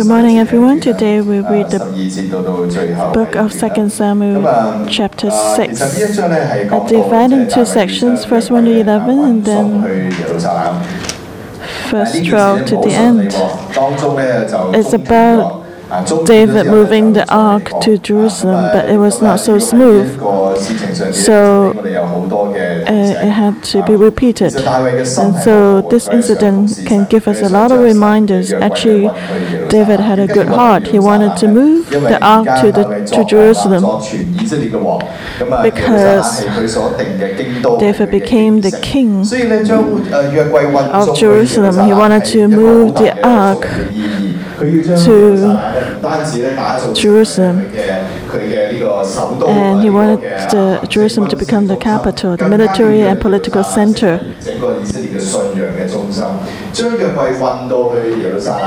Good morning, everyone. Today we read the book of 2 Samuel, chapter 6. I divide into sections, first 1 to 11, and then first 12 to the end. It's about David moving the ark to Jerusalem, but it was not so smooth. So uh, it had to be repeated. And so this incident can give us a lot of reminders. Actually, David had a good heart. He wanted to move the ark to, the, to Jerusalem because David became the king of Jerusalem. He wanted to move the ark to Jerusalem. And he wanted the Jerusalem to become the capital, the military and political center.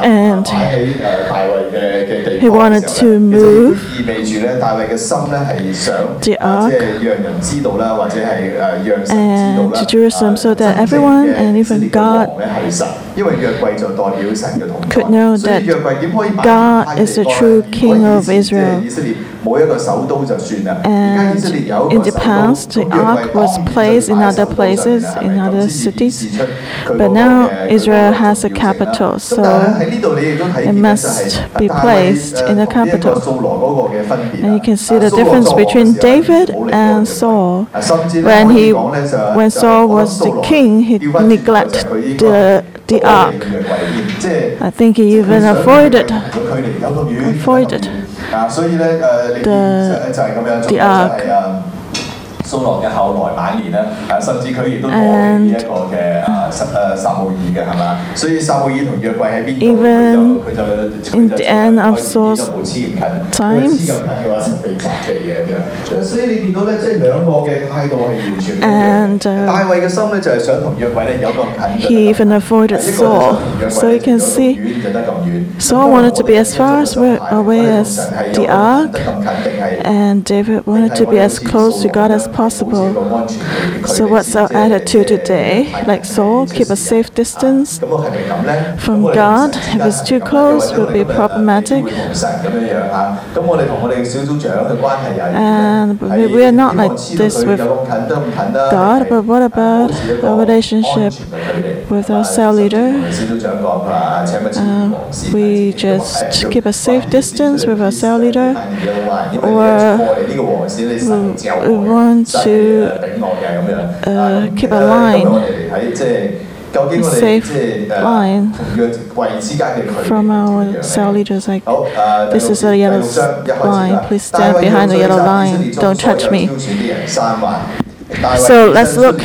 And he wanted to move the ark and to Jerusalem so that everyone and even God could know that God is the true King of Israel. And in the past, the ark was placed in other places, in other cities, but now Israel has a capital, so it must be placed in the capital. And you can see the difference between David and Saul. When, he, when Saul was the king, he neglected the the ark. I think he even avoided, avoided the, the ark. 苏罗嘅后来晚年咧，啊，甚至佢亦都攞起 And 呢一个嘅啊撒诶撒母耳嘅系嘛，所以撒母耳同约柜喺边度， Even 佢就佢就 in 佢就 the end of 佢 Saul's 就冇黐咁近，因为 times 黐咁近嘅话就被责备嘅咁样，所以你见到咧，即系两个嘅态度系完全唔一样 And, uh, 大卫嘅心咧就系想同约柜咧有咁近， He even avoided 一个就想 Saul. 同约柜 So you can 有咁 see 远就得咁远 Saul wanted to be as far as wa- away as the ark, 得咁近定系 and David wanted to be as close to God as possible. So what's our attitude today? Like Saul, keep a safe distance from God. If it's too close, it will be problematic. And we- are not like this with God, but what about our relationship with our cell leader? Uh, we just keep a safe distance with our cell leader, or we want to uh, keep a line, safe line from our cell leaders. Like this is a yellow line. Please stand behind the yellow line. Don't touch me. So let's look.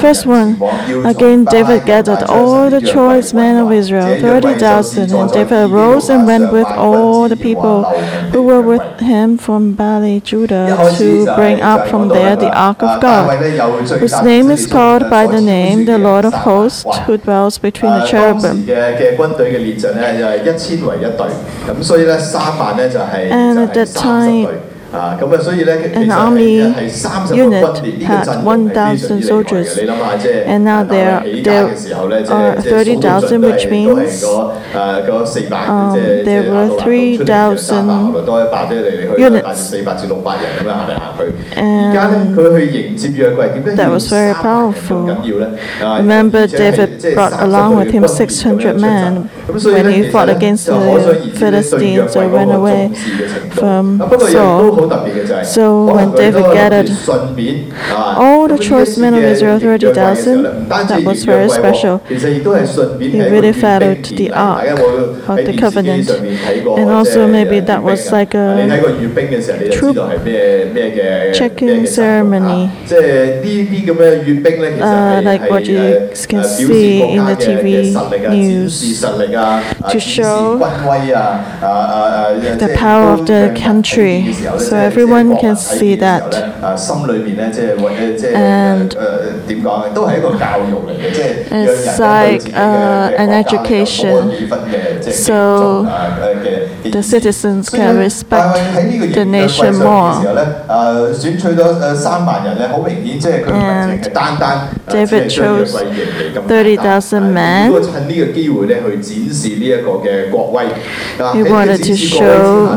First one. Again, David gathered all the choice men of Israel, 30,000. And David arose and went with all the people who were with him from Baale, Judah, to bring up from there the ark of uh, God, whose name is called by the name the Lord of hosts, who dwells between the uh, cherubim. And at that time, 啊，咁啊，所以咧，其 An 实 army 系系三十个 unit 军列，呢个 had 阵容系非常之 1,000 厉害 soldiers. 嘅。你谂下，即系 And now 大 there- 卫起家 there 嘅时候咧，即 are 系即系数到尽 30,000 都系 which 都系 means, 嗰诶嗰四百， um, 即系即 there 系 were 亚杜兰道出嚟嘅三百， 3,000 后来多一百啫，嚟嚟去去 units. 大四百至六百人咁样行嚟行去。而家咧， And 佢去迎接约柜，点解 that 要 was very 三百人咁 powerful. 紧要咧？啊 Remember, 而且系 David 即系 brought 30 along with him 个军列咁样 600 出 men 阵咁所以 when 咧 he 其实 fought 咧 against 就可想而 the 知咧对约 Philistines 柜 or 嗰 ran 个 away 重视嘅程度。 from 啊不过亦都 Saul. 好特别嘅就系， So 可能 when 佢 David 都谂住 gathered 顺便啊 all the 咁呢一 choice 次 men of 嘅 Israel, 约柜嘅时候 30,000, 咧唔单止 that was 约 very 柜喎 special. 其实亦都系顺便 He 系一个 really 阅兵 followed 典 the 礼大家有冇 ark of 喺 the 电视机 covenant. 上面睇过 And 即 also 系 maybe 阅 that 兵 was like 啊 a 你睇过阅兵嘅时候，你就知道系咩咩嘅 checking 咩嘅神啊 ceremony 即系呢啲咁嘅阅兵咧，其实 Uh, 系 like 系 what you 诶 can 诶表示 see 国 in 家 the 嘅嘅 TV 实力啊、展 news 示实力啊、啊 to 展示 show 军威啊、啊啊啊 the power of the country. so everyone can see that. And it's like uh, an education, so the citizens can respect the nation more. And David chose 30,000 men. He wanted to show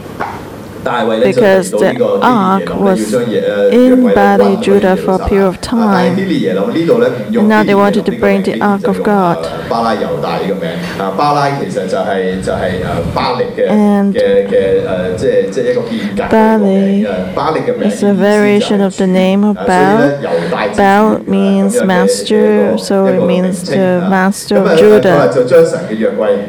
because the ark was in Baale, Judah for a period of time. Now they wanted to bring the ark of God. And Baale is a variation of the name of Baal. Baal means master, so it means the master of Judah.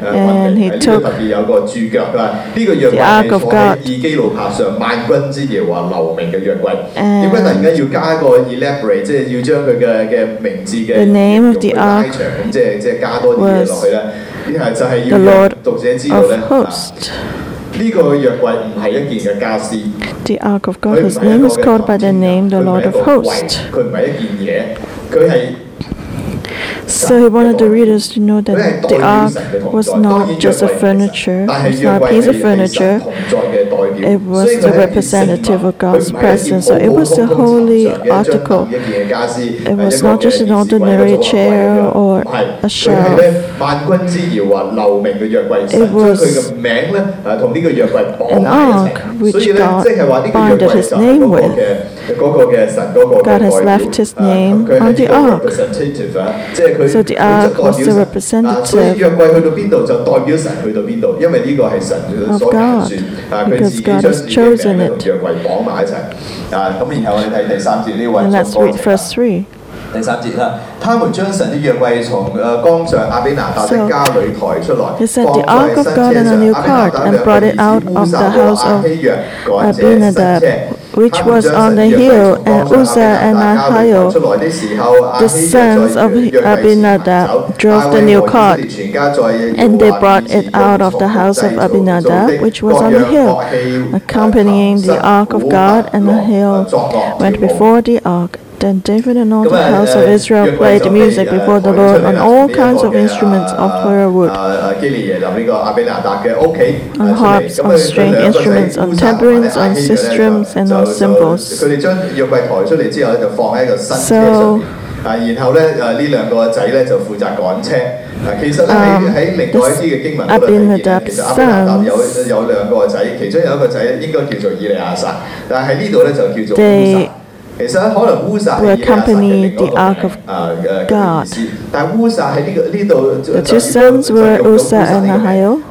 And he took the ark of God. 以基路伯上萬軍之耶和華留名嘅約櫃。 And 點解突然間要加一個 elaborate，即係要將佢嘅嘅名字嘅 The name of 形 the 容拉 ark 長，即係即係加多啲嘢落去咧？呢係就係 the 要讓 Lord 讀者知道 of 咧，啊 hosts. 呢個約櫃唔係一件嘅家私， The ark of 佢 God, 唔 whose 係一 name 個 is 嘅 called by the 物件 name the 佢唔係 Lord 一 of 個櫃 hosts. 佢唔係一件嘢，佢係。 So he wanted the readers to know that the ark was not just a furniture, it's not a piece of furniture, it was the representative of God's presence. So it was a holy article. It was not just an ordinary chair or a shelf. It was an ark which God binded his name with. God has left his name on the ark. So the ark was the 所以 representative 约柜去到边度就代表神去到边度，因为呢个系神所拣选 God，啊，佢自己 because God 将 has 自己嘅 chosen 名同 it 约柜绑埋一齐啊。咁然后我哋睇第三节呢位 And let's 作歌 read verse 3. 第三节啦，他们将神的约柜从诶江上亚比拿达的家里抬出来， He set 放 the 在 ark of 新 God 车 in a 上 new 亚比拿 cart 达 and 两 brought 个 it 儿 out 子 of 乌撒 the 和 house 亚 of 希约赶这新 Abinadab, 车。 Which was on the hill, and Uzzah and Ahio, the sons of Abinadab, drove the new cart, and they brought it out of the house of Abinadab, which was on the hill, accompanying the ark of God, and the hill went before the ark. Then David and all the house of Israel played music before the Lord on all kinds of instruments of firewood, 诶基利耶流呢个亚比拿达嘅屋企 on harps, on string instruments, on tambourines, on sistrums, and on cymbals. 佢哋将约柜抬出嚟之后咧，就放喺一个新车上边。啊，然后咧诶呢两个仔咧就负责赶车。啊，其实咧喺喺另外一啲嘅经文嗰度睇见，其实亚比拿达有有两个仔，其中有一个仔应该叫做以利亚撒，但系喺呢度咧就叫做乌撒。 who accompany the Ark of God. The two sons were Uzzah and Ahio.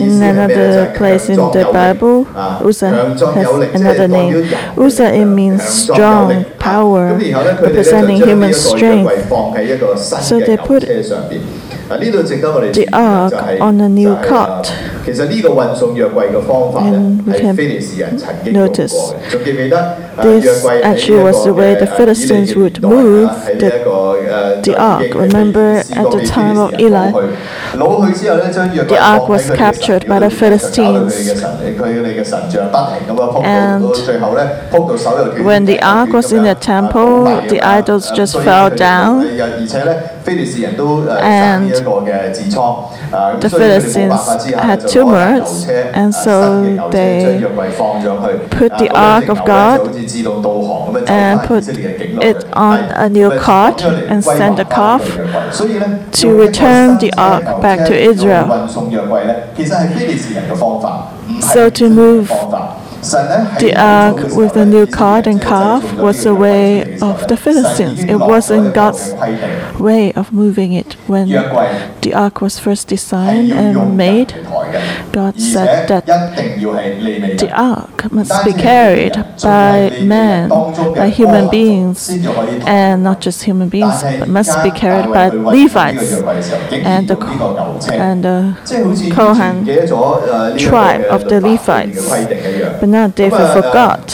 In another place in the Bible, Uzzah has another name. Uzzah it means strong power, representing human strength. So they put the ark on a new cart. And we can notice this actually was the way the Philistines would move the, the ark. Remember at the time of Eli, the ark was captured by the Philistines. And when the ark was in the temple, the idols just fell down and the Philistines had tumors, and so they put the Ark of God and put it on a new cart and sent a calf to return the Ark back to Israel. So to move the ark with the new cart and calf was the way of the Philistines. It wasn't God's way of moving it. When the ark was first designed and made, God said that the ark must be carried by men, by human beings, and not just human beings, but must be carried by Levites and the, and the Kohan tribe of the Levites. But now David forgot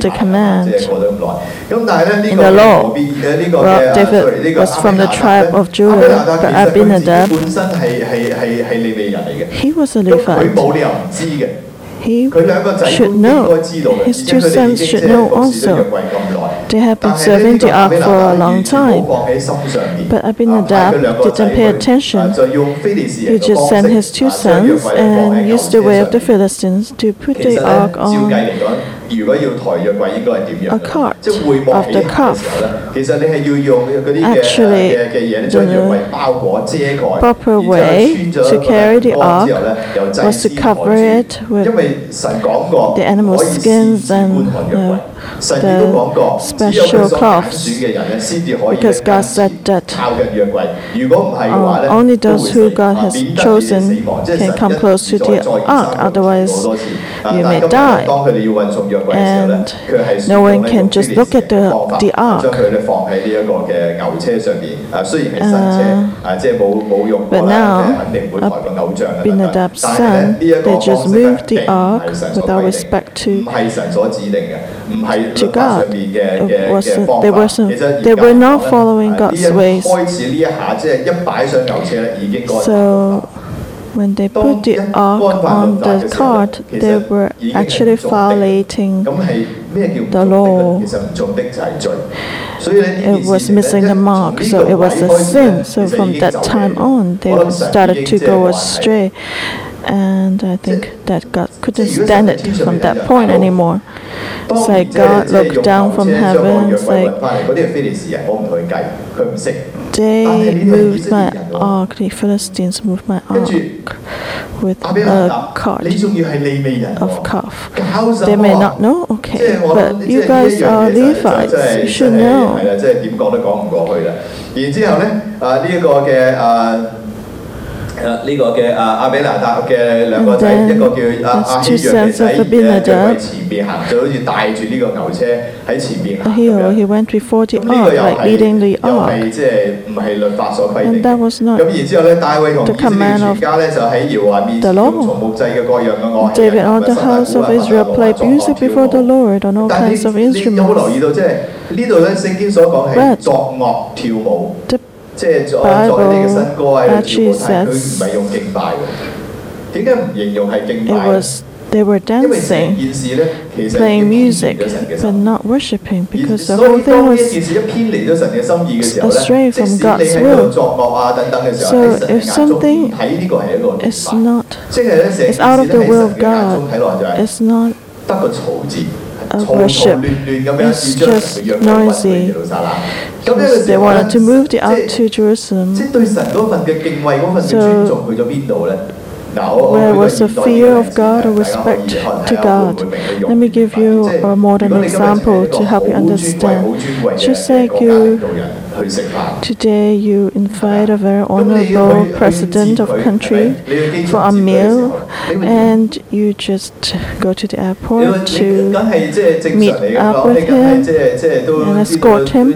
the command in the law. Well, David was from the tribe of Judah, but Abinadab he was a Levite. He should know. His two sons should know also. They have been serving the ark for a long time. But Abinadab didn't pay attention. He just sent his two sons and used the way of the Philistines to put the ark on a cart of the calf. Actually, the proper way to carry the ark was to cover it with the animal skins and uh, the special cloths because God said that uh, only those who God has chosen can come close to the ark, otherwise you may die. And no one can just look at the, the ark. Uh, but now, Abinadab's son, they just moved the ark without respect to to God. It wasn't, they, wasn't, they were not following God's ways. So when they put the ark on the cart, they were actually violating the law. It was missing the mark, so it was a sin. So from that time on, they started to go astray And I think that God couldn't stand it from that point anymore. It's like God looked down from heaven. It's like they moved my ark. The Philistines moved my ark with a cart of calf. They may not know, okay, but you guys are Levites. You should know. 然之后咧，啊呢一个嘅啊。 誒呢個嘅啊阿比拿達嘅兩個仔，一個叫阿阿希約嘅仔，誒喺前邊行，就好似帶住呢個牛車喺前邊行咁樣。 He went before the ark, like leading the 又 ark. 係即係唔係律法所規定 And that was 咁 not 然之後咧，大衛同 the 以色列 command 全 of 家咧就喺耶和華面 the 前 law. 用從木製嘅各樣嘅樂器 David 啊 on the house of Israel played music before the Lord on all 但係 kinds of 你你有冇留意 instruments. 到即係呢度咧聖經所講係 But 作樂跳舞， The 即系作作呢个新歌喺度跳舞，但系佢唔系用敬拜喎。点解唔形容系敬 it 拜？ was they were 因为成 dancing, 件事咧其实 playing 已经 music, 偏离咗神嘅 but 心。 not worshiping 而 because the 所 whole 以 thing 当呢 was 一件事一偏离咗神嘅心意嘅时候 astray 咧，即 from 使你 God's 喺度 will. 作乐啊等等嘅时候， So 喺神嘅 if 眼中 something 睇呢个系一个敬 It's 拜， not 即系咧成件 it's out of 事 the 咧喺 will 神 of 嘅眼中 God. 睇落就系 It's not of worship It's just noisy. They wanted to move the ark to Jerusalem. So where was the fear of God or respect to God? Let me give you a modern example to help you understand. Just like you Today you invite a very honorable president of country for a meal and you just go to the airport to meet up with him and escort him.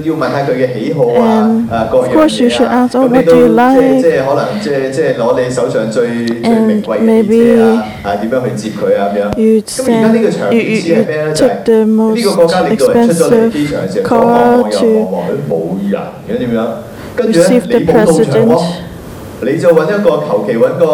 And of course you should ask, oh, what do you like? And maybe you send, you, you, you take the most expensive car to Receive Received the President. 喎。你就揾一个求其揾个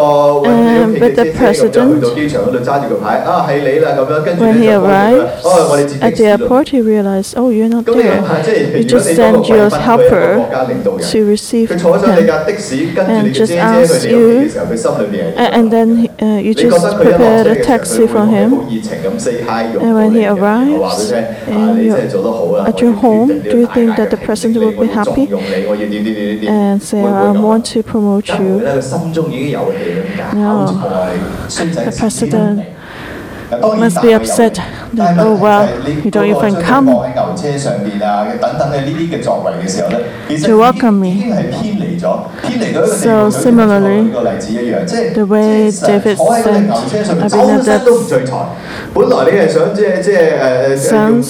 揾你屋企 Um, 嘅 but the 车车咁样去 president- 到机场嗰度揸住个牌，啊系你啦咁样，跟住 When 咧 he 就帮佢 arrives 哦我哋接 at 的 the 士咯。 airport, he realized, oh, you're not 咁你谂 there. 下，即系 You 如果 just 你嗰 send 个 your 贵宾佢系一个 helper 国家领导 to 人， receive 佢坐上你 him. 架的士，跟住你 and 嘅姐 just 姐 ask 去你屋企 you- 嘅时候，佢心里边系 A- And then uh, you 你觉得 just 佢一落 prepared 车 a 嘅时候， taxi 佢 for 会好 him. 热情咁 say hi 用 And when he 我话俾 arrives 你听，啊 and 你 you- 真系做得好啊！ at your 我要 home, 决定 do you 呢个 think 大 that the 大嘅 president 评 will 定 be 你，我要重 happy? 用你，我要点点点点点， And say, 会唔会 I 咁啊 want to promote 因为 you. true. Now, the president must be upset that, oh well, you don't even come to welcome me. So similarly, the way David sent Abinadab's sons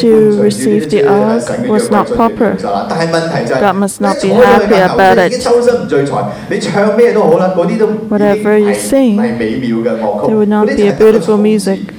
to receive the ark was not proper. God must not be happy about it. Whatever you sing, there would not be a beautiful music.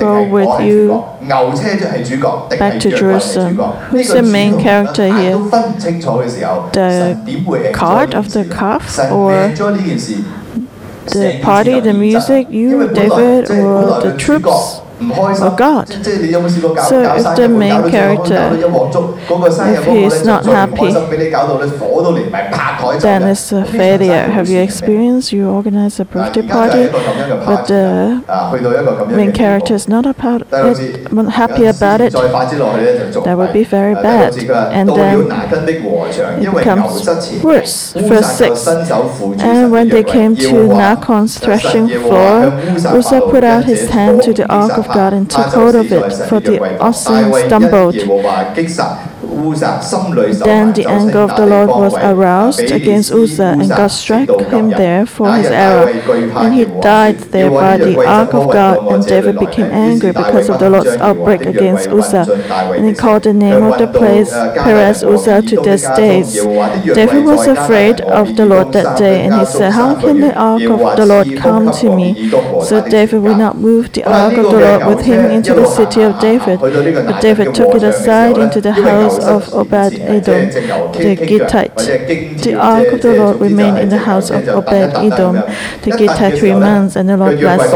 go with you. back to Jerusalem? Who's the main character here? The card of the calf or the party, the music, you, David, or the troops? or oh, God. So if the main character, if he's not happy, then it's a failure. Have you experienced you organize a birthday party, but the main character is not about it, happy about it? That would be very bad. And then it becomes worse. Verse 6. And when they came to Nachon's threshing floor, Uzzah put out his hand to the ark of God and took hold of it, for the oxen stumbled. Then the anger of the Lord was aroused against Uzzah, and God struck him there for his error, and he died there by the ark of God. And David became angry because of the Lord's outbreak against Uzzah, and he called the name of the place Perez Uzzah to this day. David was afraid of the Lord that day, and he said, How can the ark of the Lord come to me? So David would not move the ark of the Lord with him into the city of David, but David took it aside into the house of Obed Edom, the Gittite. The ark of the Lord remained in the house of Obed Edom. The Gittite remains, and the Lord blessed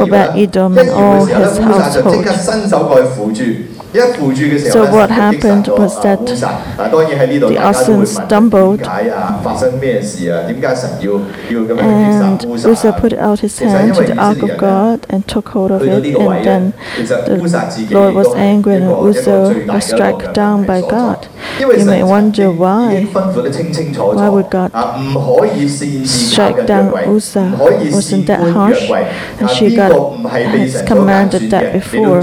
Obed Edom and all his household. So what happened was that the oxen stumbled, and Uzzah put out his hand to the ark of God and took hold of it, and then the Lord was angry and Uzzah was struck down by God. You may wonder why. Why would God strike down Uzzah? Wasn't that harsh? And she got has commanded that before.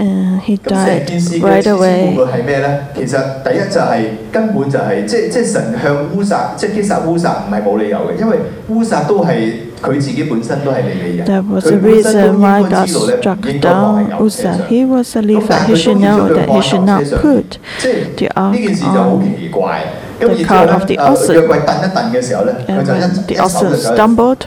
and he died right away. That was the reason why God struck down Uzzah. He was a Levite. He should know that he should not put the ark on the cart of the oxen. And when the oxen stumbled.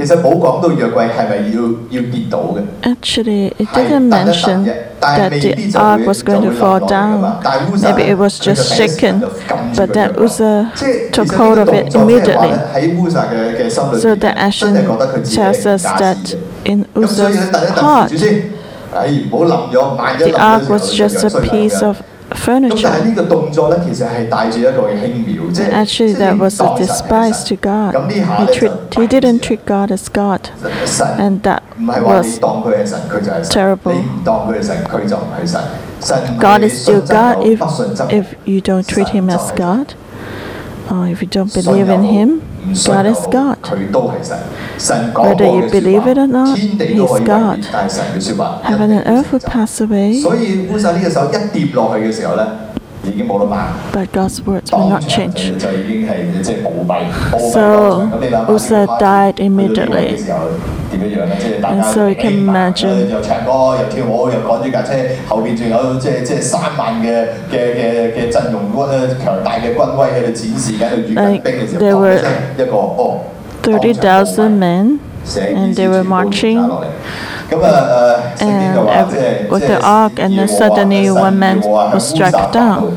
其實冇講到約櫃係咪要要跌倒嘅？Actually, it didn't mention that the ark was going to fall down. Maybe it was just shaken, but that Uzzah took hold of it immediately. So that action tells us that in Uzzah's heart, the ark was just a piece of 咁但系呢个动作咧，其实系带住一个嘅轻蔑，即系 Actually, that was a despise to God. He, treat, he didn't treat God as God. 神 And that 唔系话你 was 当佢系神，佢就系神； terrible. 你唔当佢系神，佢就唔系神。神唔 God 系你 is 信 still 则有 God if, 不信则无 if you don't treat him as 神就系 God. Or if you don't 信 believe 又 in 好 him, God is God. Whether you believe it or not, He is God. Heaven and earth will pass away but God's words will not change. So Uzzah died immediately. And so you can imagine like there were 30,000 men and they were marching and with the ark, and then suddenly one man was struck down.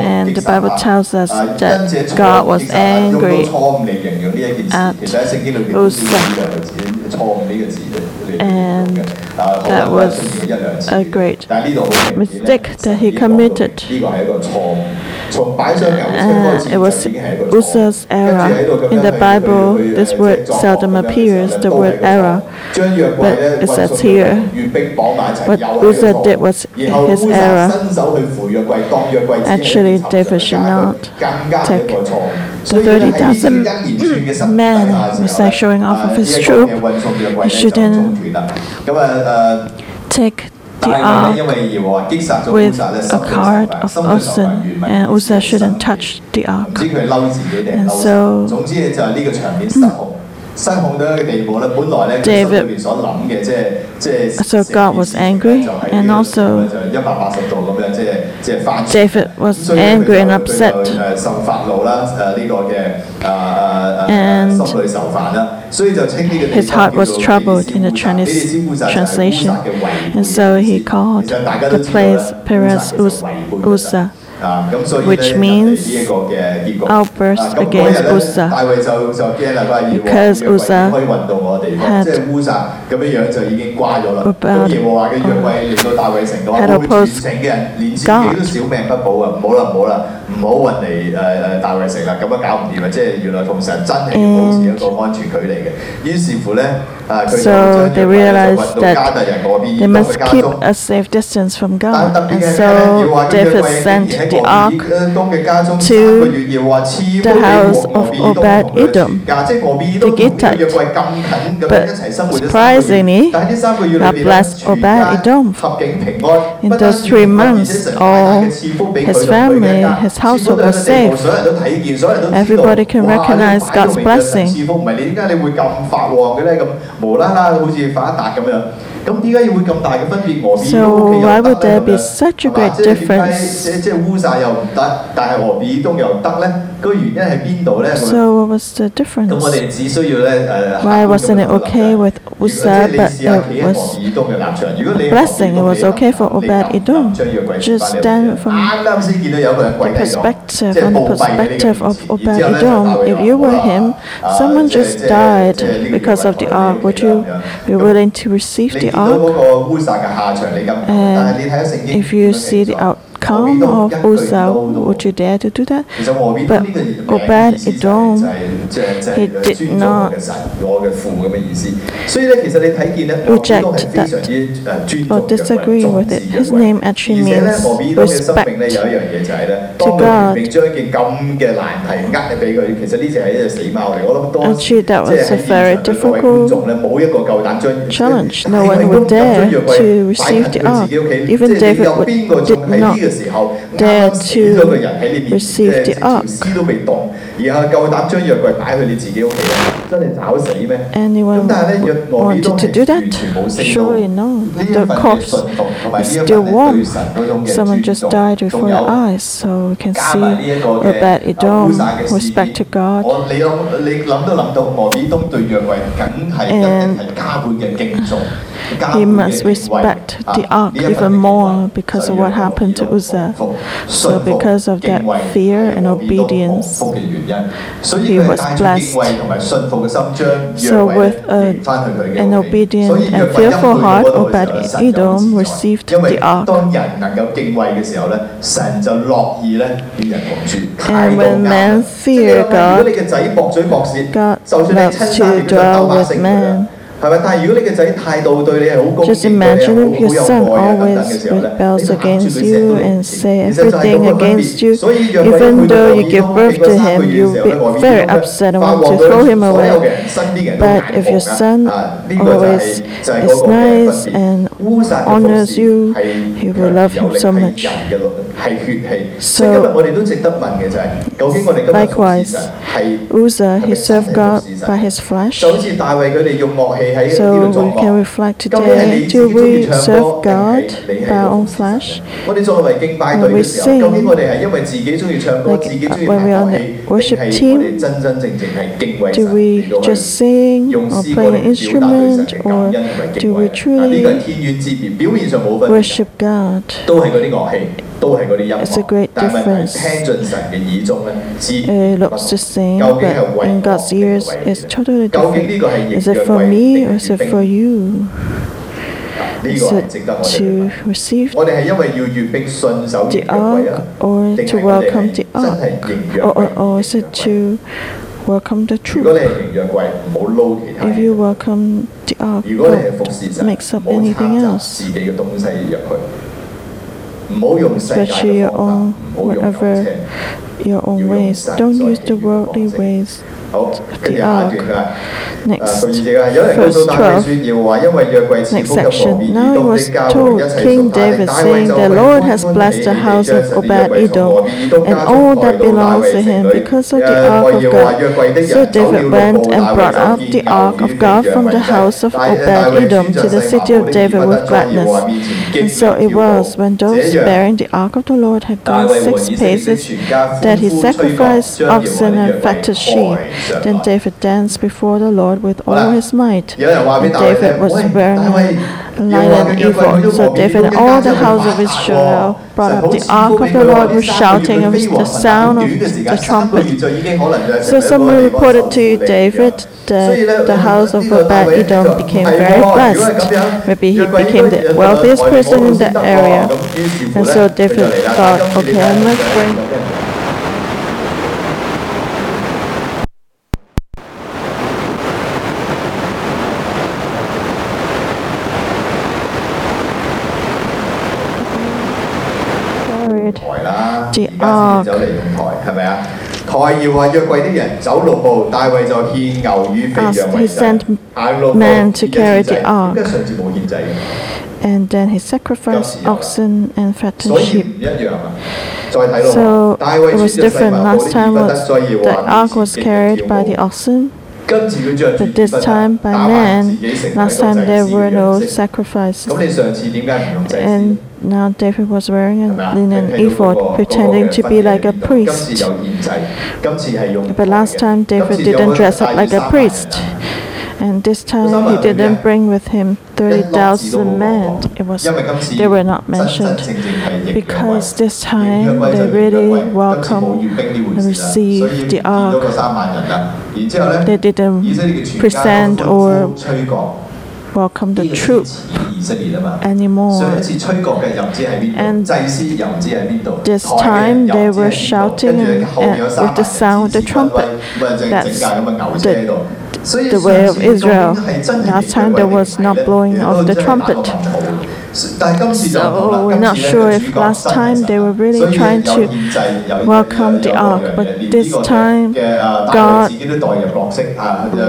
And the Bible tells us that God was angry at Uzzah. And that was a great mistake that he committed. Uh, it was Uzzah's era. In the Bible, this word seldom appears, the word era. But it says here, what Uzzah did was his era. Actually, David should not take the 30,000 men was like showing off of his troop. He shouldn't take the ark with uh, a card of oxen, and Uzzah shouldn't touch the ark. And so, David, so God was angry, and also David was angry and upset. And his heart was troubled in the Chinese translation, and so he called the place Perez Uzzah which means outburst against Uzzah. Because Uzzah had rebelled, had opposed God. So they realized that they must keep a safe distance from God. And so David sent the ark to the house of Obed Edom. But surprisingly, God blessed Edom. In those three months, all his family, his household was safe. Everybody can recognize God's blessing. So why would there be such a great difference? So what was the difference? Why wasn't it okay with Uzzah, but it was a blessing? It was okay for Obed Edom. Just then, from the perspective, from the perspective of Obed Edom, if you were him, someone just died because of the ark. Would you be willing to receive the ark? And if you see the outcome of Uzzah, would you dare to do that? But Obed Edom, he did not reject that or disagree with it. His name actually means respect to God. Actually, that was a very difficult challenge. No one would dare to receive the ark. Even David would, did not dare to receive the ark. Anyone wanted to do that? Surely no. The corpse is still warm. Someone just died before your eyes, so you can see Obed Edom, respect to God. And he must respect the ark even more because of what happened to Uzzah. So because of that fear and obedience, he was blessed. So with a, an obedient and fearful heart, Obed Edom received the ark. And when men fear God, God loves to dwell with men. Just imagine if your son always rebels against you and say everything against you. Even though you give birth to him, you'll be very upset and want to throw him away. But if your son always is nice and honors you, he will love him so much. So, likewise, Uzzah, he served God by his flesh. So, we can reflect today do we serve God by our flesh? We sing, like, when we on the worship team, do we just sing or play an instrument, or do we truly worship God? It's a great difference. It looks the same, but in God's ears, it's totally different. Is it for me or is it for you? Is it to receive the ark or to welcome the ark? Or, or, or is it to the truth? If you welcome the ark, don't mix up anything else pursue your own whatever your own ways. Don't use the worldly ways. 好，跟住下一段啊。Next, verse 12. Next section. Now it was told King David saying, The Lord has blessed the house of Obed Edom and all that belongs to him because of the ark of God. So David went and brought up the ark of God from the house of Obed Edom to the city of David with gladness. And so it was when those bearing the ark of the Lord had gone six paces that he sacrificed oxen and fatted sheep. Then David danced before the Lord with all his might. And David was very light and evil. So David and all the house of Israel brought up the ark of the Lord with shouting and the sound of the trumpet. So someone reported to David that the house of Obed Edom became very blessed. Maybe he became the wealthiest person in that area. And so David thought, okay, I'm going he sent men to carry the ark and then he sacrificed oxen and fattened sheep. So it was different. Last time was the ark was carried by the oxen, but this time by men. Last time there were no sacrifices. And now David was wearing a linen ephod, pretending to be like a priest. But last time David didn't dress up like a priest. And this time he didn't bring with him 30,000 men. It was, they were not mentioned because this time they really welcomed and received the ark. They didn't present or welcome the troops. Anymore, and This time they were shouting and with the sound of the trumpet. 喂，整整架咁嘅牛車喺度。所以 the 上 way of Israel. Last time there was not blowing of the trumpet. So we're not sure if last time they were really trying to welcome the ark, but this time God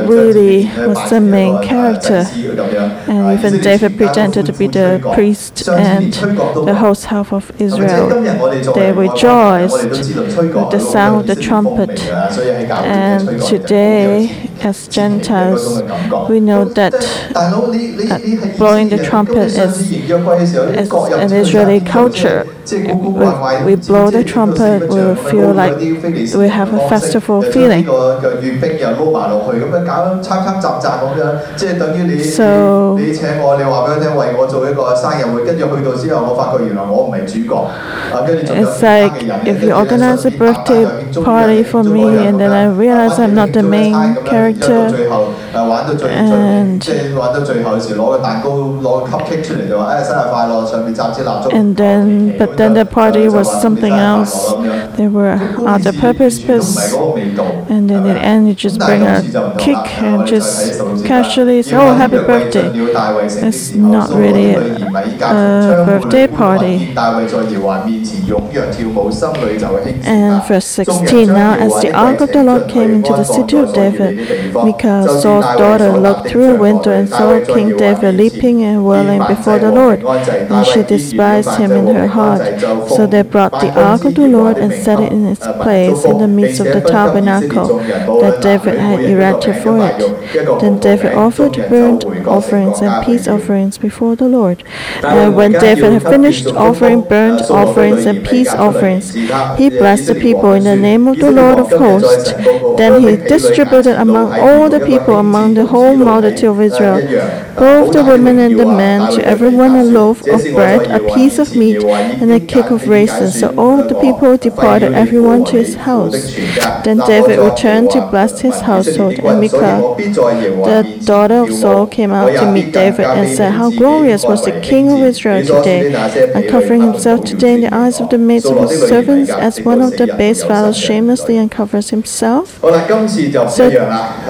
really was the main character. And even David pretended to be the priest and the host half of Israel. They rejoiced with the sound of the trumpet. And today as Gentiles, we know that, uh, blowing the trumpet is, is an Israeli culture. We, we blow the trumpet, we feel like we have a festival feeling. So, it's like if you organize a birthday party for me and then I realize I'm not the main character character. then but then the party was something else. There were other purposes. And then in the end you just bring a cake and just casually say oh happy birthday. It's not really a birthday party. And verse 16 now as the ark of the Lord came into the city of David, Michal, Saul's daughter, looked through a window and saw King David leaping and whirling before the Lord, and she despised him in her heart. So they brought the ark of the Lord and set it in its place in the midst of the tabernacle that David had erected for it. Then David offered burnt offerings and peace offerings before the Lord. And when David had finished offering burnt offerings and peace offerings, he blessed the people in the name of the Lord of hosts. Then he distributed among all the people among the whole multitude of Israel, both the women and the men, to everyone a loaf of bread, a piece of meat, and a cake of raisins. So all the people departed, everyone to his house. Then David returned to bless his household, and Michal, the daughter of Saul, came out to meet David and said, How glorious was the king of Israel today, uncovering himself today in the eyes of the maids of his servants, as one of the base fellows shamelessly uncovers himself. So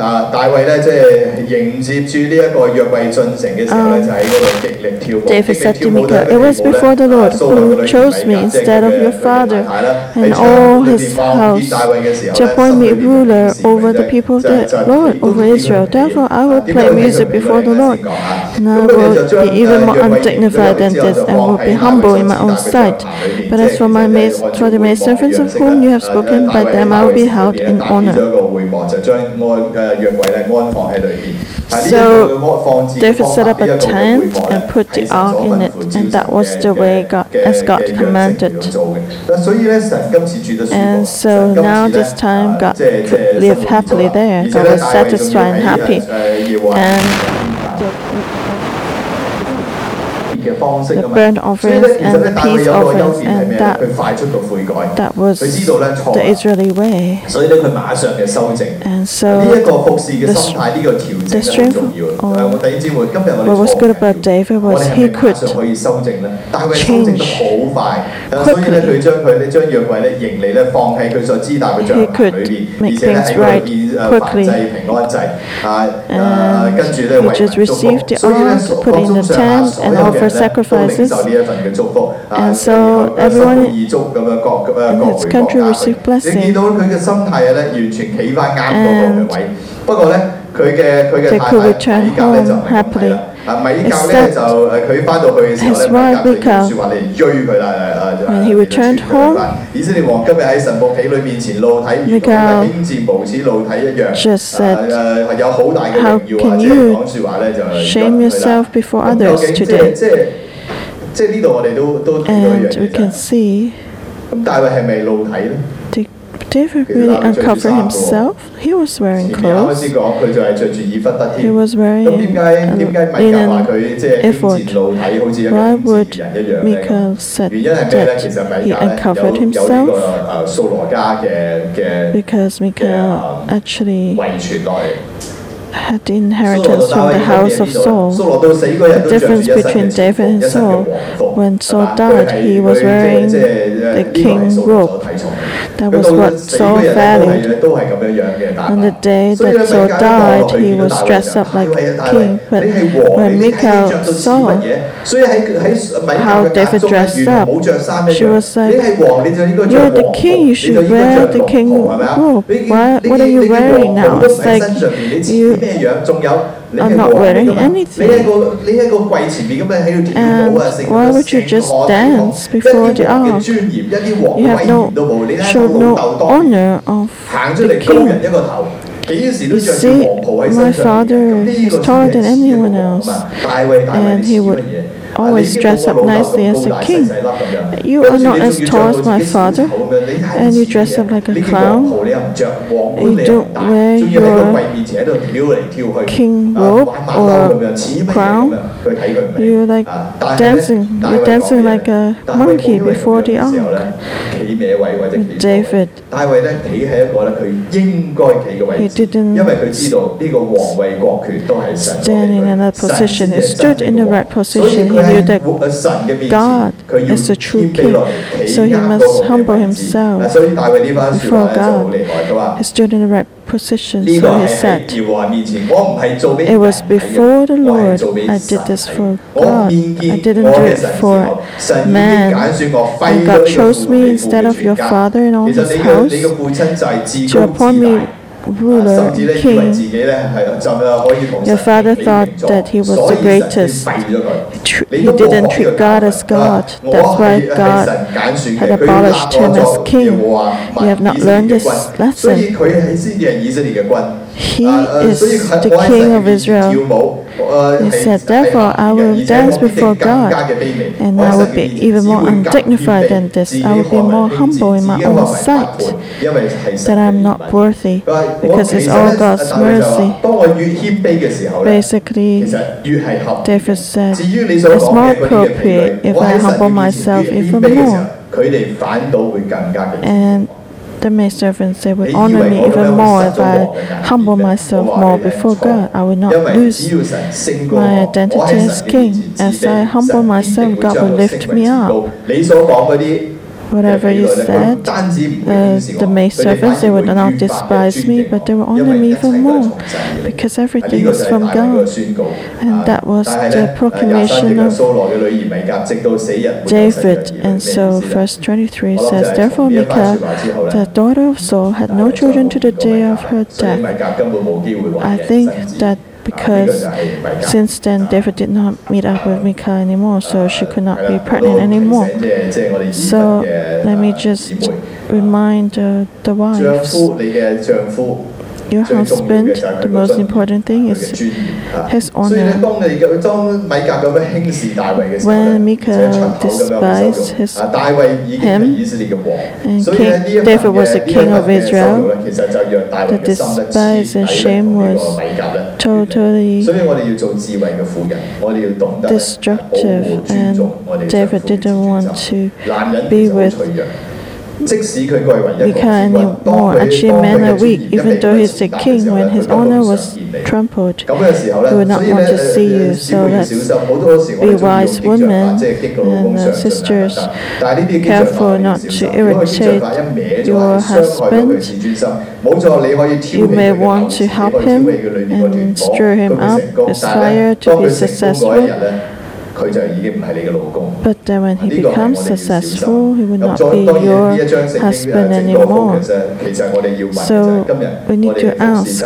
啊，大卫咧，即系迎接住呢一个约柜进城嘅时候咧，就喺嗰度极力跳舞。 David said to Michal, It was before the Lord who chose me instead of your father and all his house to appoint me ruler over the people of the Lord, over Israel. Therefore, I will play music before the Lord, and I will be even more undignified than this, and will be humble in my own sight. But as for my maids, for the maid servants of whom you have spoken, by them I will be held in honor. 咗一个会幕，就将安诶约柜咧安放喺里边。啊呢一 So 个嘅安放置 David 方 set 法 up 呢 a 一个嘅会 tent 幕咧 and put the 系神 ark 所 in 吩 it, 咐之 and that 嘅 was the 嘅 way God, 嘅 as God 嘅 commanded. 样式要做嘅。嗱，所以咧，神今次住咗书 And 房 so 神今 now 次咧 this time 啊 God 即系即系 lived 生活 happily 咗 there. 而且 God 咧 was 大卫仲 satisfied and 要喺 happy. 诶耶和华 And 嘅方式 the burnt offerings and the peace offerings and that that was the Israeli way and so the, the strength of what was good about David was he could change quickly he could make things right quickly and he just received the ark put in the tent and offer sacrifice sacrifices. 受呢一份嘅祝福啊 And so 然后 everyone 十二足咁样各诶各 in 回 his 各 country 家 received 你 blessing. 见到佢嘅心态咧，完全企翻啱嗰个嘅 And 位。不过咧，佢嘅佢嘅 they 太 could 太 return 米甲咧就唔 home 系咁睇啦 happily. 啊，米甲咧 Except 就诶佢翻到去嘅时候 his 咧，米 wife 甲就用 Michal 说话嚟追佢啦诶诶 When he returned home 以色列王今日喺神仆婢女面前露体，如同 Michal 轻战无耻露体一样。 just said, 诶诶有好大嘅荣 How 耀啊！ can 即系 you 讲说话咧就 shame 引佢啦 yourself before 咁究 others 竟即系 today? 即係呢度我哋都都睇到一樣嘢。咁大衛係咪露體咧？David really uncovered himself. He was wearing clothes. He was wearing linen ephod. Why would Michal said that he uncovered himself? Because Michal actually had inheritance from the house of Saul. The difference between David and Saul, when Saul died, he was wearing the king's robe. That was what Saul valued. On the day that Saul died, he was dressed up like a king. But when Michal saw how David dressed up, she was like, You're the king, you should wear the king robe. Why, what are you wearing now? It's like you, 咩样？仲有你 are 系 not 王嚟 wearing 㗎嘛？ anything. 你喺个你喺个柜前边咁样喺度跳舞啊， And 成 why would you just dance before the 一啲王嘅 ark? 尊严，一啲王 You 嘅 have 威 no 严都冇。你睇下 showed 个 no 老豆当年 honor of 行出 the 嚟高人 king. 一个头，几时都 You 着住 see, 黄袍喺 my 身上边。 father 咁呢 is 个 taller 先 than 系似一个 anyone 王 else. 嘛。大卫大卫 And 你 he 似乜 would 嘢？ always dress up nicely as a king. You are not as tall as my father, and you dress up like a clown. You don't wear your king robe or crown. You're like dancing. You're dancing like a monkey before the ark. David, he didn't stand in that position. He stood in the right position. He knew that God is the true King, so he must humble himself before God. He stood in the right position, so he said, It? Was before the Lord. I did this for God. I didn't do it for man. And God chose me instead of your father and all his house to appoint me ruler, king. Your father thought that he was the greatest. He didn't treat God as God. That's why God had abolished him as king. You have not learned this lesson. He is the king of Israel. He said, Therefore, I will dance before God, and I will be even more undignified than this. I will be more humble in my own sight, that I am not worthy, because it's all God's mercy. Basically, David said, It's more appropriate if I humble myself even more. And the maidservants, they would honor me even more if I humble myself more before God. I will not lose my identity as king. As I humble myself, God will lift me up whatever you said, uh, the maidservants, they would not despise me, but they will honor me even more because everything is from God. And that was the proclamation of David. And so, verse 23 says, Therefore, Michal, the daughter of Saul, had no children to the day of her death. I think that because since then David did not meet up with Michal anymore, so she could not be pregnant anymore. So let me just remind uh, the wives your husband, the most important thing is his honor. When Michal despised his, him, and King David was the king of Israel, the despise and shame was totally destructive, and David didn't want to be with Michal anymore. Actually, men are weak, even though he's the king. When his honor was trampled, he would not want to see you. So let's be wise women and uh, sisters. Careful not to irritate your husband. You may want to help him and stir him up, aspire to be successful. But then when he becomes successful, he will not be your husband anymore. So we need to ask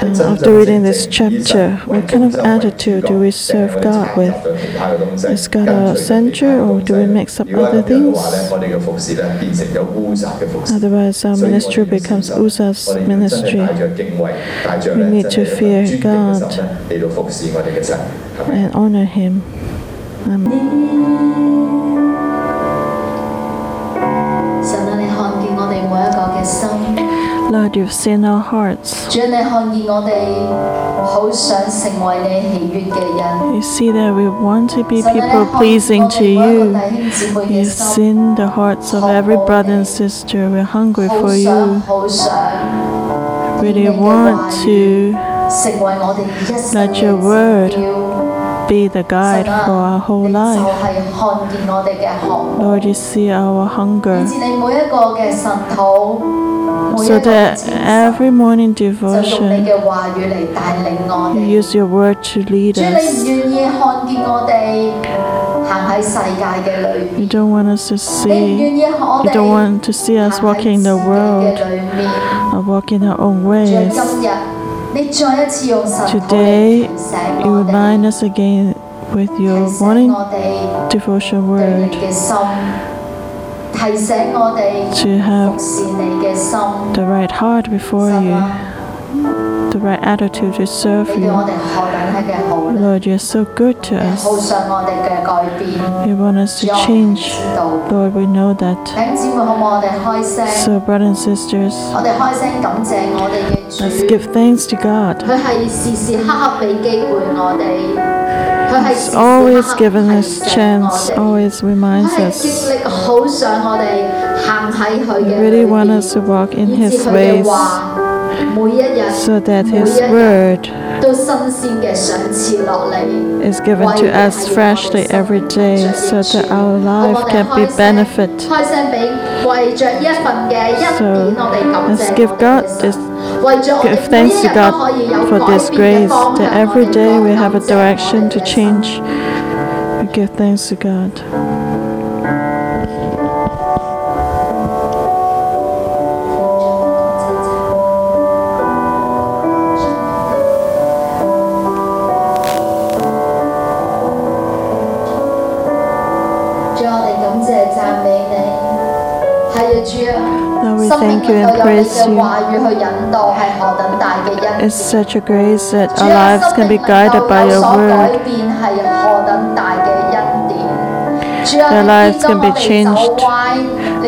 uh, after reading this chapter, what kind of attitude do we serve God with? Is God our center or do we mix up other things? Otherwise, our ministry becomes Uzzah's ministry. We need to fear God and honor Him. Lord, you've seen our hearts. You see that we want to be people pleasing to you. You've seen the hearts of every brother and sister. We're hungry for you. We really want to let your word be the guide for our whole life. Lord, you see our hunger. So that every morning devotion, you use your word to lead us. You don't want us to see, you don't want to see us walking in the world or walking our own ways. Today, you remind us again with your morning devotion word to have the right heart before you, the right attitude to serve you. Lord, you're so good to us. You want us to change. Lord, we know that. So, brothers and sisters, let's give thanks to God. He's always given us chance, always reminds us. He really wants us to walk in His ways so that His word is given to us freshly every day so that our life can be benefit. So let's give God this give thanks to God for this grace that every day we have a direction to change. We give thanks to God. Thank you and praise you. It's such a grace that our lives can be guided by your word. Our lives can be changed.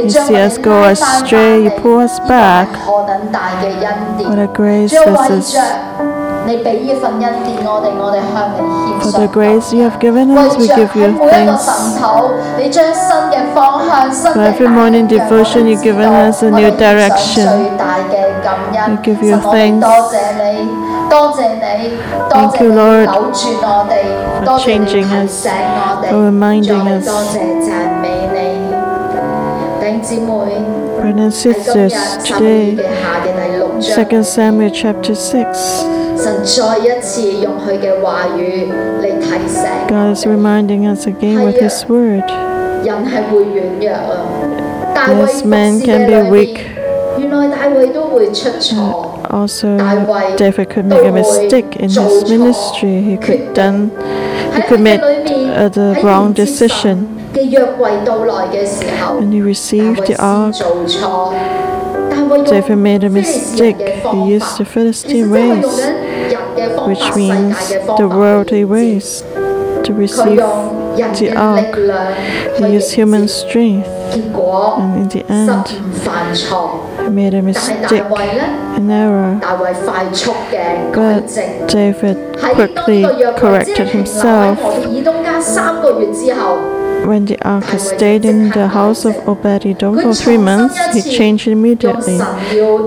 You see us go astray, you pull us back. What a grace this is. For the grace you have given us, we give you thanks. For every morning devotion, you've given us a new direction. We give you thanks. Thank you, Lord, for changing us, for reminding us. Brothers and sisters, today, 2 Samuel chapter 6. God is reminding us again with His word. Yes, man can be weak. Also, David could make a mistake in his ministry. He could done, he could make uh, the wrong decision. And he received the ark, David made a mistake. He used the Philistine ways, which means the worldly ways, to receive the ark. He used human strength, and in the end, he made a mistake, an error. But David quickly corrected himself. When the ark stayed in the house of Obed-Edom for three months, he changed immediately.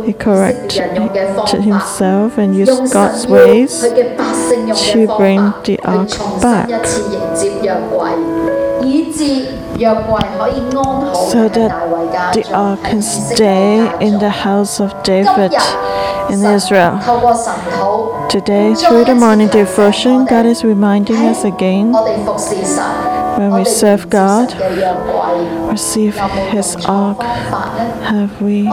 He corrected himself and used God's ways to bring the ark back. So that the ark can stay in the house of David in Israel. Today, through the morning devotion, God is reminding us again when we serve God, receive His ark, have we used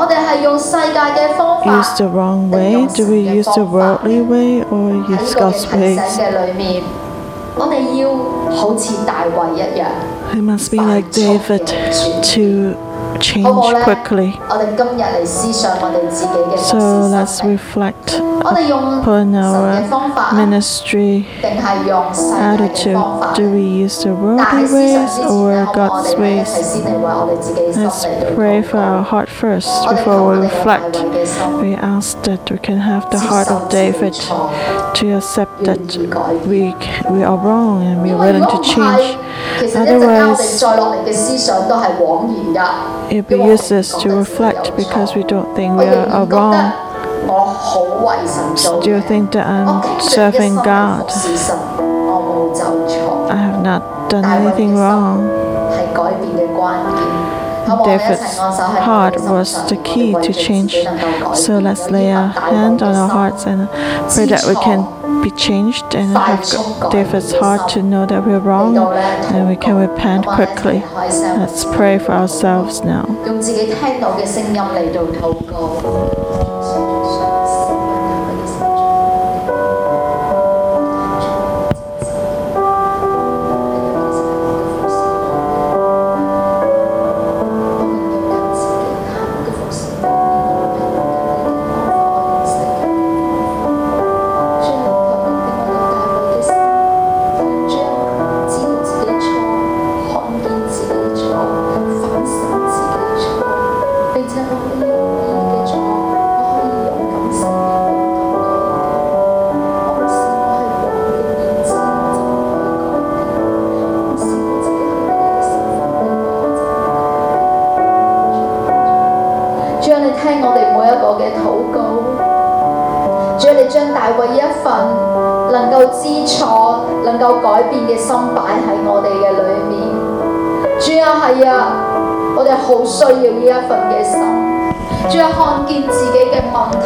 the wrong way? Do we use the worldly way or use God's ways? We must be like David to change quickly. So let's reflect upon our ministry attitude. Do we use the worldly ways or God's ways? Let's pray for our heart first before we reflect. We ask that we can have the heart of David to accept that we, we are wrong and we are willing to change. Otherwise, it be useless to reflect because we don't think we are, are wrong. Still think that I'm serving God. I have not done anything wrong. David's heart was the key to change. So let's lay our hand on our hearts and pray that we can be changed and have David's heart to know that we're wrong and we can repent quickly. Let's pray for ourselves now.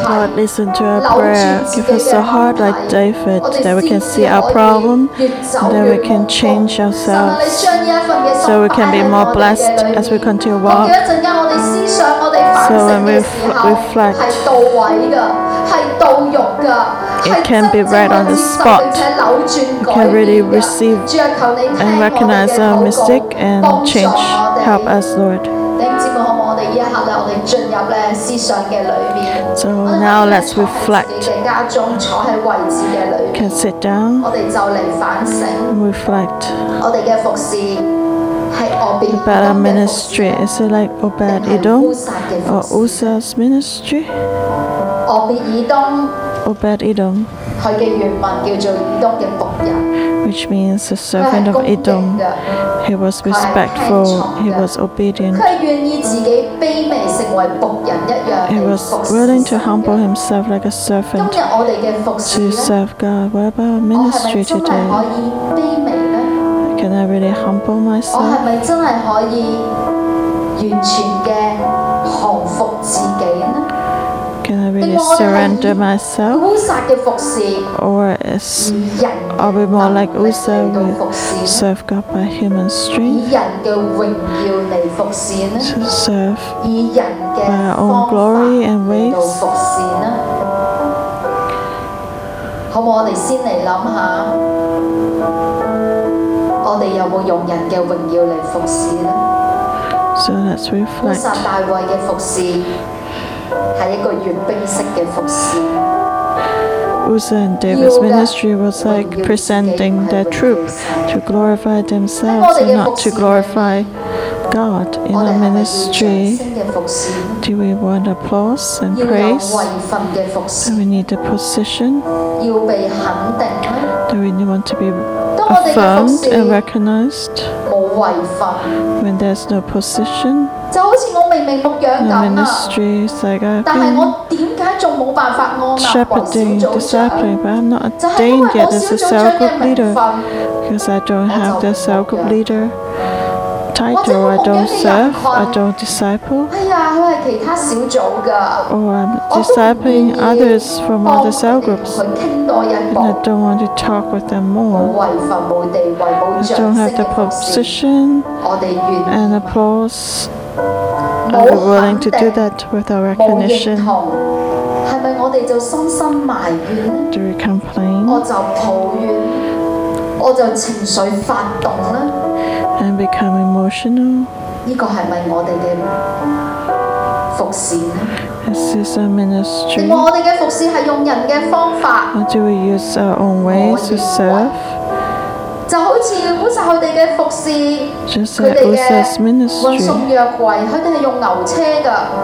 Lord, listen to our prayer. Give us a heart like David, that we can see our problem, and that we can change ourselves, so we can be more blessed as we continue to walk. So when we reflect, it can be right on the spot. We can really receive and recognize our mistake and change. Help us, Lord. 进入咧思想嘅里边。 So 我哋 now 可以 let's 坐喺 reflect. 自己嘅家中，坐喺位置嘅里边， Can sit down 我哋就嚟反省 and reflect 我哋嘅服侍系我别 about our ministry. Is it Help us, Lord. So now let's reflect. Can sit down. Reflect better ministry? Is it like Obed Edom or Uzzah's ministry? Obed Edom. Obed Edom which means the 佢系 servant of 恭敬 Edom. 嘅。 He was respectful, he was 佢 obedient, 系愿意自己卑微成为仆人一样 he 嚟 was 服侍 willing to 神 humble 嘅 himself like a 今 servant 日我哋嘅服侍 to 咧， serve God. What about our 我系咪 ministry 真系可 today? 以卑微呢？ Can I really humble 我 myself? 系咪真系可以完全嘅降服自己呢？ can I really surrender myself? Or is, I'll be more like Uzzah will serve God by human strength to serve by our own glory and ways. 好冇？我哋先嚟諗下，我哋有冇用人嘅榮耀嚟服侍呢？So let's reflect. 系一个阅兵式嘅服侍， Uzzah and David's ministry was like presenting their troops to glorify themselves and not to glorify God in 我哋 our 系咪要掌 ministry. 声嘅服侍呢？ Do we want applause and 要有 praise? 位份嘅服侍 Do，we need a position? 要被肯定呢？ Do we want to be 当我哋嘅服 affirmed 侍 and recognized 冇 位份， when there's no position? 就好似我明明牧养 Our 紧啊！ ministry is like I've 但系 been 我点解仲冇办法安立为小 shepherding, 组长？ discipling, but I'm not 就系因 ordained 为 yet 我 as 小 a 组 cell 长嘅 group 名 leader 分， because I don't have title, I don't serve, I don't disciple. Or I'm discipling others from other cell groups. And I don't want to talk with them more. I don't have the position and applause. Are we willing to do that with our recognition? Do we complain? And becoming emotional? is this a ministry? 定我哋嘅服侍係用人嘅方法？Or do we use our own ways to serve? Just like Uzzah's ministry,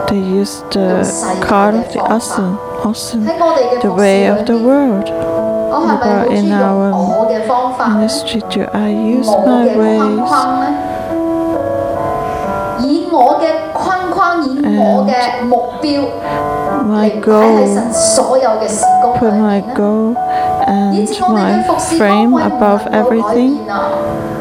they use the cart of the oxen, oxen, the way of the world. But in our ministry, do I use my ways? 框呢？以我嘅框框，以我嘅目标 My 嚟摆喺 goal, 神所有嘅事工 put 里 my 面呢？ goal 以 and 至我哋 my 嘅服侍 frame 岗位唔 above 能够改 everything. 变啊！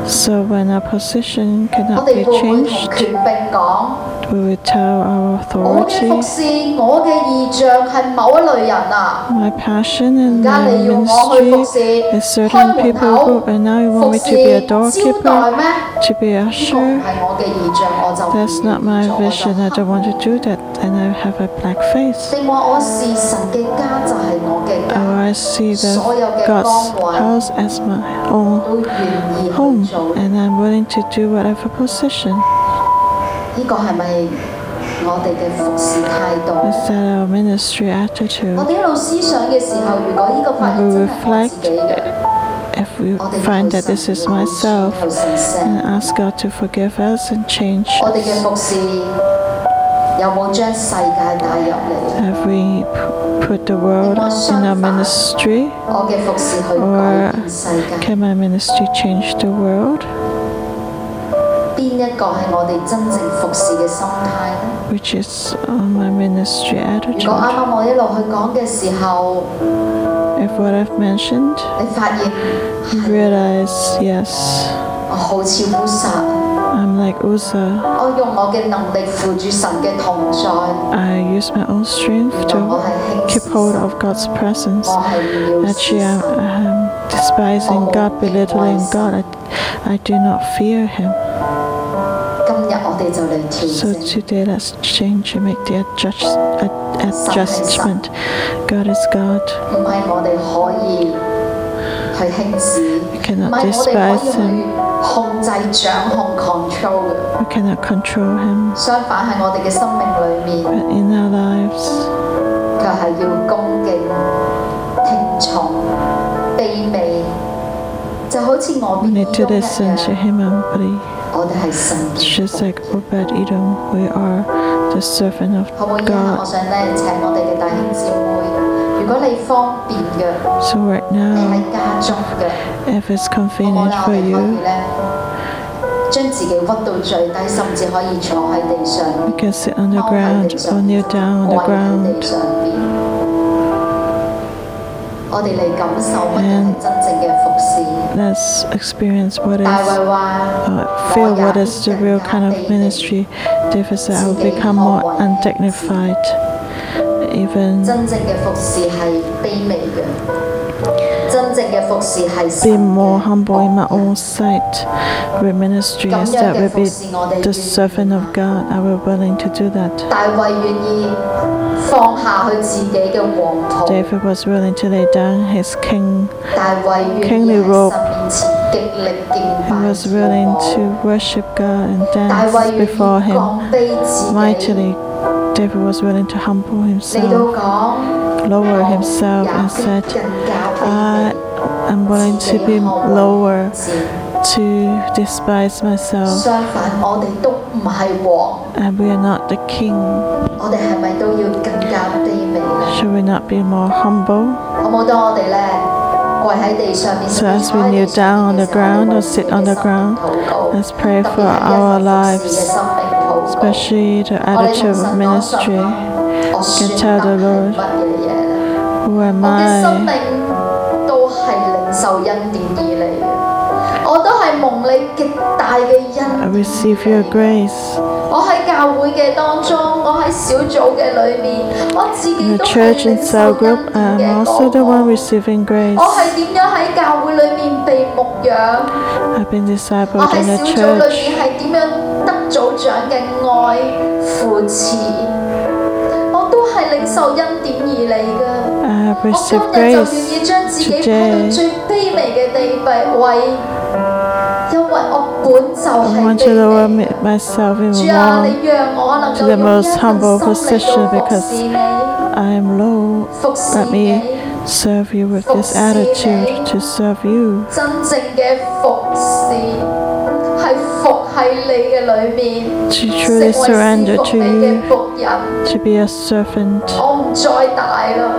So when our position 我 cannot 哋 be 会唔会同 changed, 权柄讲？ we will tell our 我嘅服 authority, 侍，我嘅异象系某一类人啊！ my passion 而 and 家 my 你要我去服 ministry 侍 is 开 certain 门 people 口 group, and now you 服 want me 侍 to be a 招待 doorkeeper, 咩？ to be a 呢个唔 usher. 系我嘅异象，我就唔 That's not 愿 my 意做，我 vision. I 就 don't want to do that, and I have a black face. 定话我是神嘅家就系我嘅 Or 家， I see the 所有嘅 God's 岗位 house as my own 都愿意 home, 去做。 and I'm willing to do whatever position. 呢个系咪我哋嘅服侍态度？ Is that our ministry 我 attitude? 哋一路思想嘅时候，如果呢个发现真系我自己嘅， If we 我哋 find 就 that 去 this is 神 myself, 去神圣。 and ask God to forgive us and change 我哋嘅 us. 服侍有冇将世界带入嚟？ Have we p- put the world in our ministry, 我嘅服侍去改变世界， can my ministry change the world? 边一个系我哋真正服侍嘅心态呢？ Which is uh, my ministry 如果啱 attitude? 啱我一路去讲嘅时候， If what I've mentioned, 你发现 you realize, yes, 我好似乌撒， I'm like Uzzah. 我用我嘅能力扶住神嘅同在， I use my own strength 原来我系 to 轻视 keep hold 神， of God's presence. 我系唔要视 Actually, 神 I'm, I'm despising God, belittling God. I, I do not fear Him. 今日我哋就嚟调 So 整。 today, let's change and make the adjust, ad- adjustment. God is God. 唔系我哋可以去轻视，唔 cannot 系我哋可以 despise 去 him. 控制、掌控、control 嘅。 We cannot control Him. 相反喺我哋嘅生命里面， But in our lives, 佢系要恭敬、听从、卑微，就好似我 we 边 need to 呢种 listen to 嘅， just like Obed Edom, we are the servant of God. So right now, if it's convenient for you, you? Can sit on the ground or kneel down on the ground. 地上边。我哋嚟感受乜嘢系真正嘅服侍。 Let's experience what 大 is, 卫话： uh, feel what is the real kind of ministry. David said, I will become more undignified. Even 真正嘅服侍系卑微嘅，真正嘅服侍系 be 神 more 嘅 humble in my 仆人 own sight. Real ministry 咁 is 样 that 嘅 we 服 be 侍我哋 the 愿 servant of 意 God. Are we willing to do that? 大卫愿意放下佢自己嘅皇袍， David was willing to lay down his king. 大卫愿意 Kingly 喺 robe 神面前极力敬 He 拜 was 主 willing 我 to worship God and 大 dance 卫愿意 before him 降卑自己， mightily. David was willing to humble 嚟到 himself, 讲 lower 我 himself 也 and 必 said, 更加卑 I 微 am willing 自 to 己 be 看为 lower, 贱 to despise myself. 相反，我哋都唔系王， And we are not the king. 我哋系咪都要更加卑微咧？ Should we not be more humble? 好冇？当我哋咧跪喺地上面， So as we kneel down on the ground or sit on the ground, let's pray for our lives, especially the attitude of ministry. can tell the Lord, 乜嘢嘢咧？ Who am 我嘅生命 I? 都系领受恩典而嚟嘅，我都系蒙 你极大嘅 I 恩典 receive 而 your 嚟嘅 grace. 我喺教会嘅当中，我喺小组嘅里面，我自 In 己 the 都系 church 领 and 受 cell group, 恩 I 典 am 嘅 also the 嗰 one 个。 receiving grace. 我系点样喺教会里面被牧养？ I've been 我 discipled 喺 in the 小组里 church. 面系点样得组长嘅爱扶持？我都系领受恩典而嚟㗎。 I have 我 received 今日就愿意 grace 将自己放到 today. 最卑微嘅地位，因为我本就 I 系 want to 卑 lower 微 me- myself 主 even 啊， more. 你让我能 to 够 the 用呢 most 一份 humble 心嚟 position 到服 because 侍你， I am low. 服侍 Let 你 me。serve you with this attitude to serve you. 真正嘅服侍系服喺你嘅里面， To 成 truly 为 surrender 侍服 to 你嘅 you, 仆人。 to be a servant. 我唔再大啦，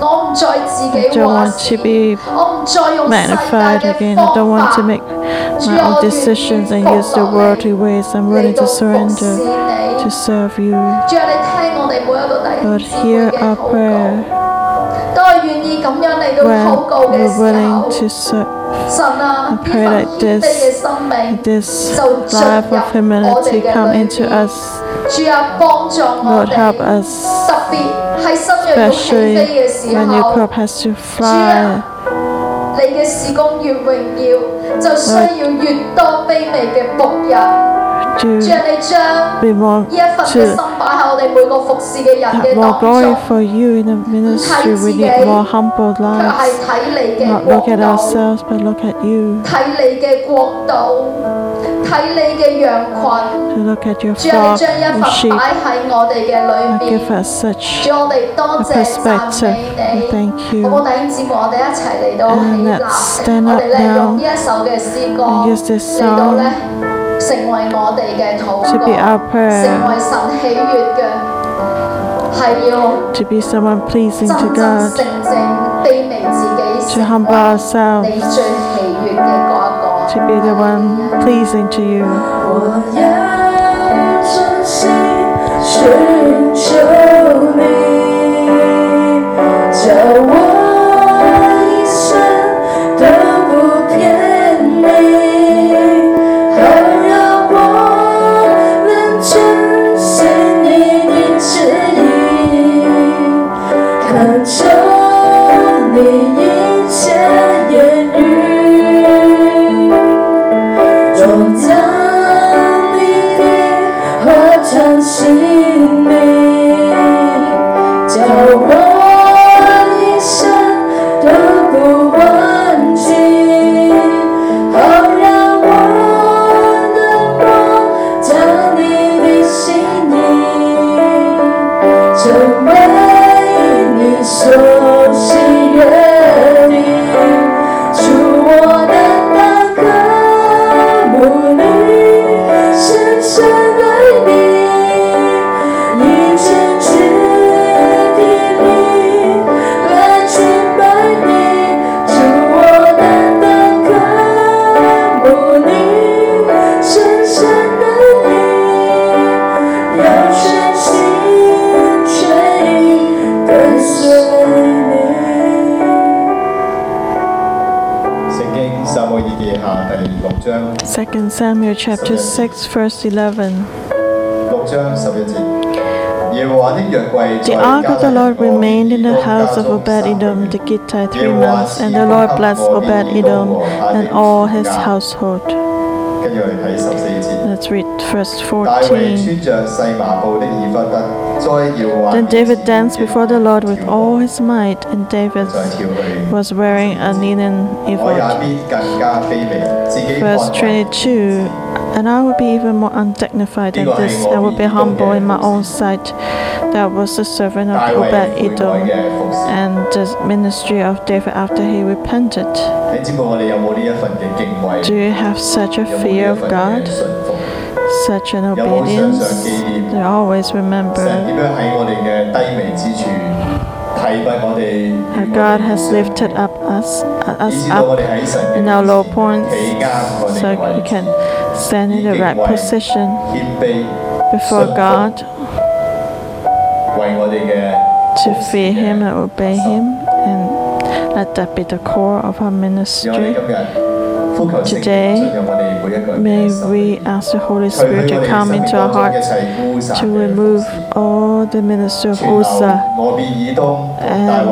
我唔再自 I 己 don't 话 want 事 to，be 我唔再用世 magnified 界 again. 嘅 I don't 方 want 法 to make 主 my own decisions and use the worldly ways. I'm willing to surrender to serve you. Lord, hear our prayer. When we're willing to serve, I pray that this, this life of humanity come into us. Lord, help us, especially when your crop has to fly. 啊，你嘅事工越榮耀，就需要越多卑微嘅僕人。 to be more to more glory for you in the ministry. We need more humble lives. Not look at ourselves, but look at you. To look at your flock and sheep. Lord, give us such a perspective. We thank you. And let's stand up now and use this song. 成为我哋嘅祷 to be 告 our，成 prayer, 为神喜悦嘅，系要 to be someone pleasing 真 to 真 God, 正正卑微自己， to 成 humble 为 ourselves, 你最喜悦嘅嗰一个。 to be the one pleasing to you. 我要真心寻求你， Samuel chapter 6 verse 11. The ark of the Lord remained in the house of Obed Edom the Gittite three months, and the Lord blessed Obed Edom and all his household. 跟住我哋睇十四节。 Let's read verse 大卫 14. 穿着细麻布的以弗得，在耶和华 Then 面 David 前 danced before the Lord with all his might, and David 再跳去。 was wearing a linen 我也 ephod. 必更加卑微，自己看 Verse 为 22 And I will be even more undignified than this. I will be humble in my own sight. That was the servant of Obed Edom and the ministry of David after he repented. Do you have such a fear of God? Such an obedience? They always remember? Our God has lifted up us, us up in our low points, so we can stand in the right position before God, to fear Him and obey Him, and let that be the core of our ministry. Today, may we ask the Holy Spirit to come into our hearts to remove all the ministry of Uzzah and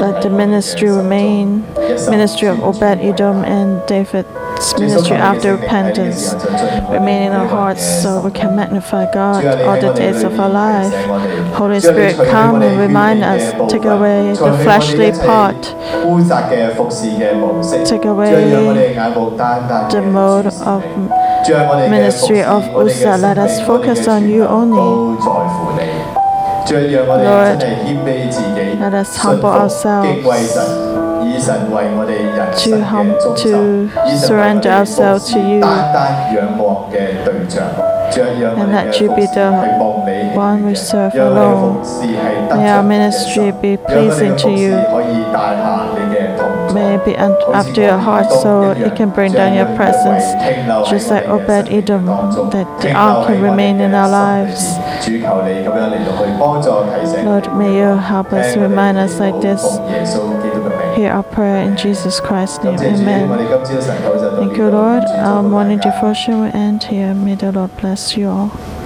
let the ministry remain. ministry of Obed Edom and David its ministry after repentance remain in our hearts so we can magnify God all the days of our life. Holy Spirit, come and remind us, take away the fleshly part, take away the mode of ministry of Uzzah. Let us focus on you only. Lord, let us humble ourselves to, hum, to surrender ourselves to you and that you be the one we serve alone. May our ministry be pleasing to you. May it be up your heart so it can bring down your presence, just like Obed Edom, that the ark can remain in our lives. Lord, may you help us, remind us like this hear our prayer in Jesus Christ's name. Amen. Thank you, Lord. Our morning devotion will end here. May the Lord bless you all.